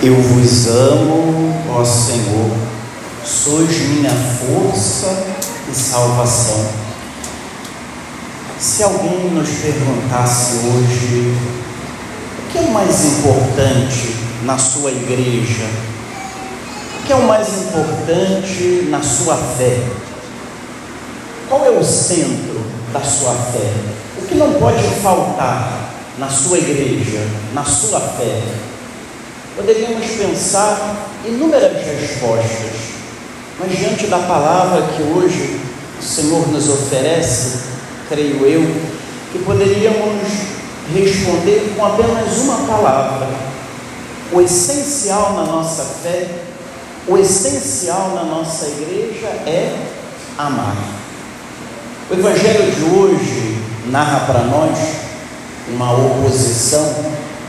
Eu vos amo, ó Senhor, sois minha força e salvação. Se alguém nos perguntasse hoje o que é o mais importante na sua igreja, o que é o mais importante na sua fé, qual é o centro da sua fé? O que não pode faltar na sua igreja, na sua fé? Poderíamos pensar inúmeras respostas, mas diante da palavra que hoje o Senhor nos oferece, creio eu, que poderíamos responder com apenas uma palavra. O essencial na nossa fé, o essencial na nossa igreja é amar. O Evangelho de hoje narra para nós uma oposição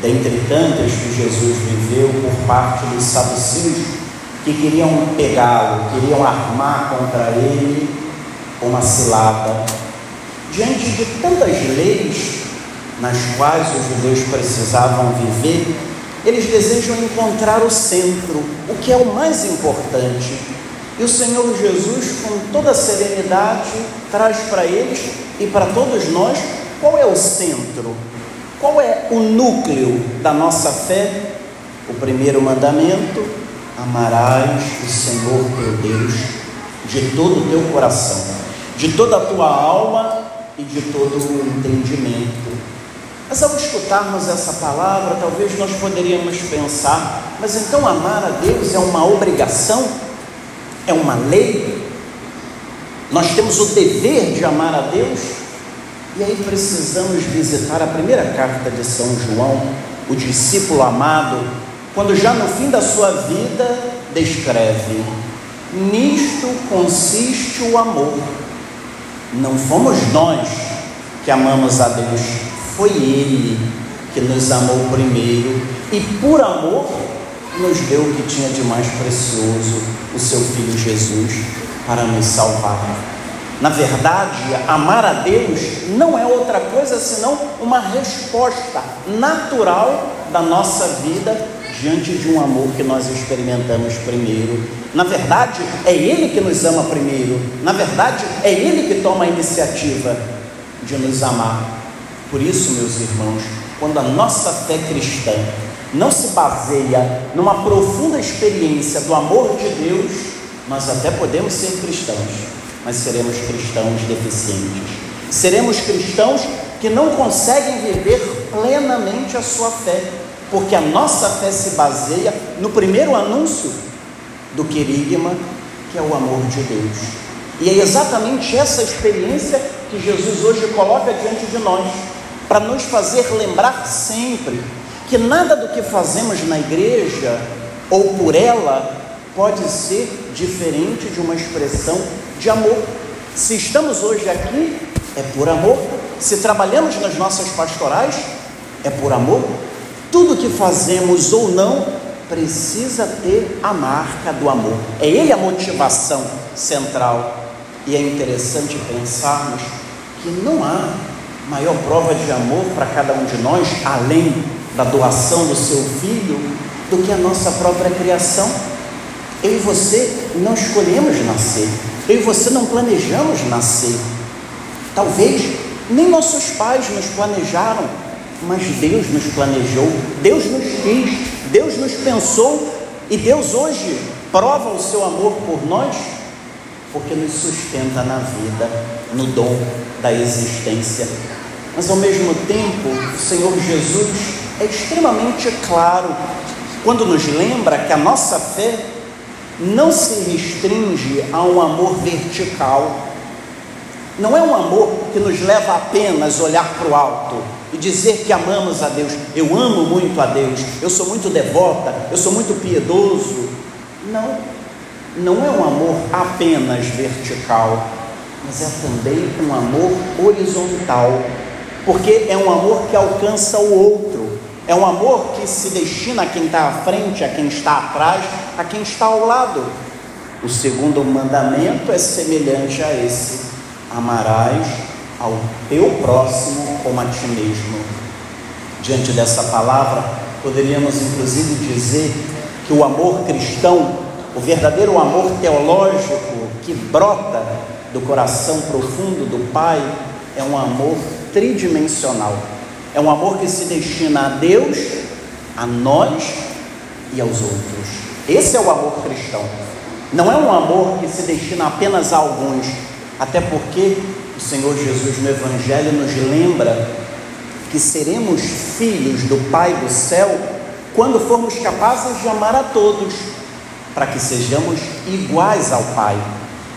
dentre tantas que Jesus viveu por parte dos saduceus que queriam pegá-lo, queriam armar contra ele uma cilada. Diante de tantas leis nas quais os judeus precisavam viver, eles desejam encontrar o centro, o que é o mais importante. E o Senhor Jesus, com toda serenidade, traz para eles e para todos nós qual é o centro, qual é o núcleo da nossa fé? O primeiro mandamento: amarás o Senhor teu Deus de todo o teu coração, de toda a tua alma e de todo o entendimento. Mas ao escutarmos essa palavra, talvez nós poderíamos pensar: mas então amar a Deus é uma obrigação? É uma lei? Nós temos o dever de amar a Deus? E aí precisamos visitar a primeira carta de São João, o discípulo amado, quando já no fim da sua vida descreve: Nisto consiste o amor. Não fomos nós que amamos a Deus, foi Ele que nos amou primeiro e por amor nos deu o que tinha de mais precioso, o seu Filho Jesus, para nos salvar. Na verdade, amar a Deus não é outra coisa senão uma resposta natural da nossa vida diante de um amor que nós experimentamos primeiro. Na verdade, é Ele que nos ama primeiro. Na verdade, é Ele que toma a iniciativa de nos amar. Por isso, meus irmãos, quando a nossa fé cristã não se baseia numa profunda experiência do amor de Deus, nós até podemos ser cristãos mas seremos cristãos deficientes. Seremos cristãos que não conseguem viver plenamente a sua fé, porque a nossa fé se baseia no primeiro anúncio do querigma, que é o amor de Deus. E é exatamente essa experiência que Jesus hoje coloca diante de nós, para nos fazer lembrar sempre que nada do que fazemos na igreja ou por ela pode ser diferente de uma expressão de amor. Se estamos hoje aqui, é por amor. Se trabalhamos nas nossas pastorais, é por amor. Tudo que fazemos ou não precisa ter a marca do amor. É ele a motivação central. E é interessante pensarmos que não há maior prova de amor para cada um de nós, além da doação do seu filho, do que a nossa própria criação. Eu e você não escolhemos nascer, eu e você não planejamos nascer. Talvez nem nossos pais nos planejaram, mas Deus nos planejou, Deus nos quis, Deus nos pensou e Deus hoje prova o seu amor por nós porque nos sustenta na vida, no dom da existência. Mas ao mesmo tempo, o Senhor Jesus é extremamente claro quando nos lembra que a nossa fé não se restringe a um amor vertical. Não é um amor que nos leva apenas a olhar para o alto e dizer que amamos a Deus. Eu amo muito a Deus, eu sou muito devota, eu sou muito piedoso. Não, não é um amor apenas vertical, mas é também um amor horizontal, porque é um amor que alcança o outro. É um amor que se destina a quem está à frente, a quem está atrás, a quem está ao lado. O segundo mandamento é semelhante a esse: amarás ao teu próximo como a ti mesmo. Diante dessa palavra, poderíamos inclusive dizer que o amor cristão, o verdadeiro amor teológico que brota do coração profundo do Pai, é um amor tridimensional. É um amor que se destina a Deus, a nós e aos outros. Esse é o amor cristão. Não é um amor que se destina apenas a alguns, até porque o Senhor Jesus no Evangelho nos lembra que seremos filhos do Pai do céu quando formos capazes de amar a todos, para que sejamos iguais ao Pai,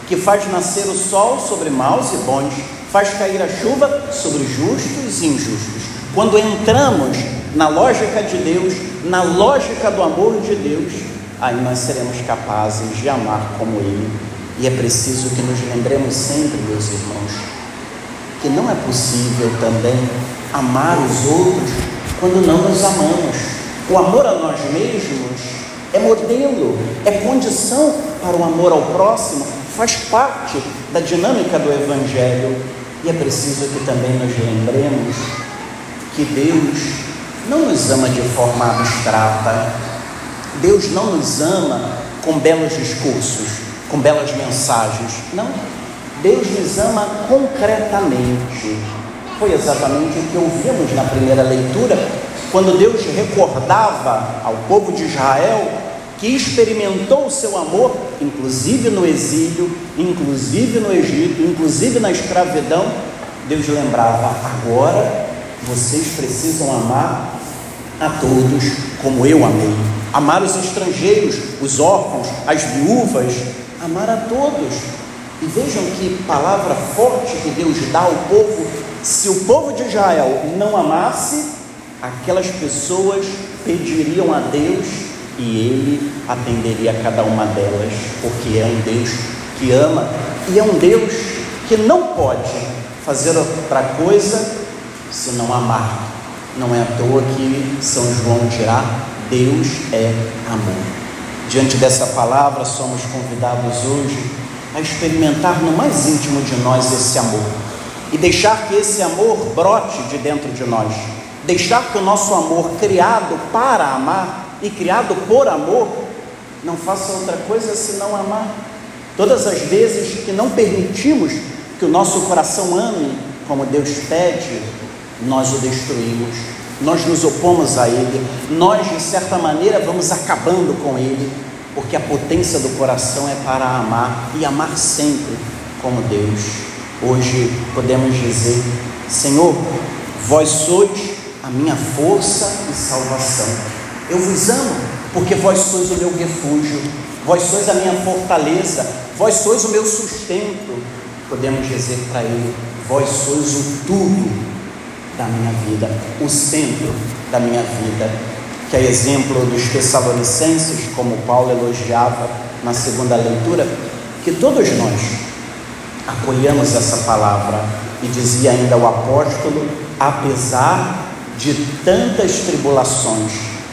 que faz nascer o sol sobre maus e bons, faz cair a chuva sobre justos e injustos. Quando entramos na lógica de Deus, na lógica do amor de Deus, aí nós seremos capazes de amar como Ele. E é preciso que nos lembremos sempre, meus irmãos, que não é possível também amar os outros quando não nos amamos. O amor a nós mesmos é modelo, é condição para o amor ao próximo, faz parte da dinâmica do Evangelho. E é preciso que também nos lembremos que Deus não nos ama de forma abstrata, Deus não nos ama com belos discursos, com belas mensagens, não. Deus nos ama concretamente. Foi exatamente o que ouvimos na primeira leitura, quando Deus recordava ao povo de Israel que experimentou o seu amor, inclusive no exílio, inclusive no Egito, inclusive na escravidão. Deus lembrava: agora vocês precisam amar a todos como eu amei. Amar os estrangeiros, os órfãos, as viúvas, amar a todos. E vejam que palavra forte que Deus dá ao povo. Se o povo de Israel não amasse, aquelas pessoas pediriam a Deus e ele atenderia a cada uma delas, porque é um Deus que ama e é um Deus que não pode fazer outra coisa se não amar. Não é à toa que São João dirá: Deus é amor. Diante dessa palavra, somos convidados hoje a experimentar no mais íntimo de nós esse amor e deixar que esse amor brote de dentro de nós. Deixar que o nosso amor, criado para amar e criado por amor, não faça outra coisa senão amar. Todas as vezes que não permitimos que o nosso coração ame como Deus pede, nós o destruímos, nós nos opomos a ele, nós de certa maneira vamos acabando com ele, porque a potência do coração é para amar e amar sempre como Deus. Hoje podemos dizer: Senhor, vós sois a minha força e salvação. Eu vos amo, porque vós sois o meu refúgio, vós sois a minha fortaleza, vós sois o meu sustento. Podemos dizer para Ele: Vós sois o tudo da minha vida, o centro da minha vida, que é exemplo dos Tessalonicenses, como Paulo elogiava na segunda leitura, que todos nós acolhemos essa palavra e dizia ainda o apóstolo, apesar de tantas tribulações,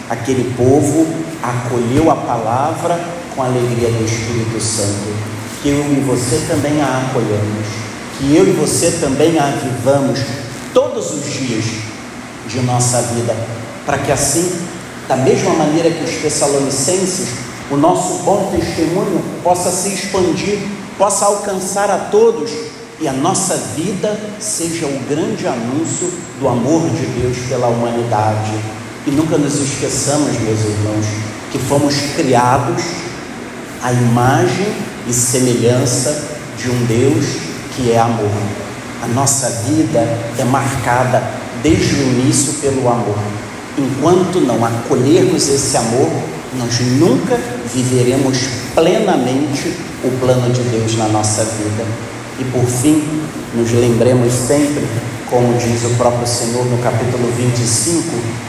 aquele povo acolheu a palavra com a alegria do Espírito Santo, que eu e você também a acolhemos, que eu e você também a avivamos todos os dias de nossa vida, para que assim, da mesma maneira que os Tessalonicenses, o nosso bom testemunho possa se expandir, possa alcançar a todos e a nossa vida seja o grande anúncio do amor de Deus pela humanidade. E nunca nos esqueçamos, meus irmãos, que fomos criados à imagem e semelhança de um Deus que é amor. A nossa vida é marcada desde o início pelo amor. Enquanto não acolhermos esse amor, nós nunca viveremos plenamente o plano de Deus na nossa vida. E por fim, nos lembremos sempre, como diz o próprio Senhor no capítulo 25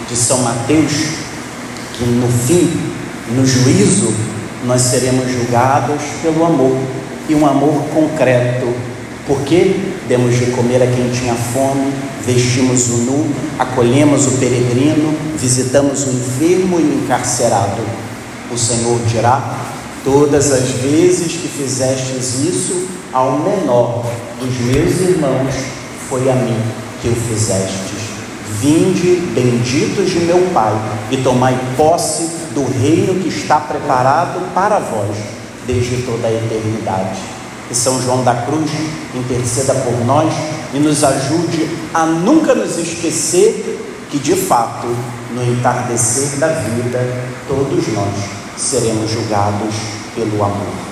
de São Mateus, que no fim, no juízo, nós seremos julgados pelo amor e um amor concreto porque demos de comer a quem tinha fome, vestimos o nu, acolhemos o peregrino, visitamos o enfermo e o encarcerado. O Senhor dirá: Todas as vezes que fizestes isso ao menor dos meus irmãos, foi a mim que o fizestes. Vinde, benditos de meu Pai, e tomai posse do reino que está preparado para vós desde toda a eternidade. Que São João da Cruz interceda por nós e nos ajude a nunca nos esquecer que, de fato, no entardecer da vida, todos nós seremos julgados pelo amor.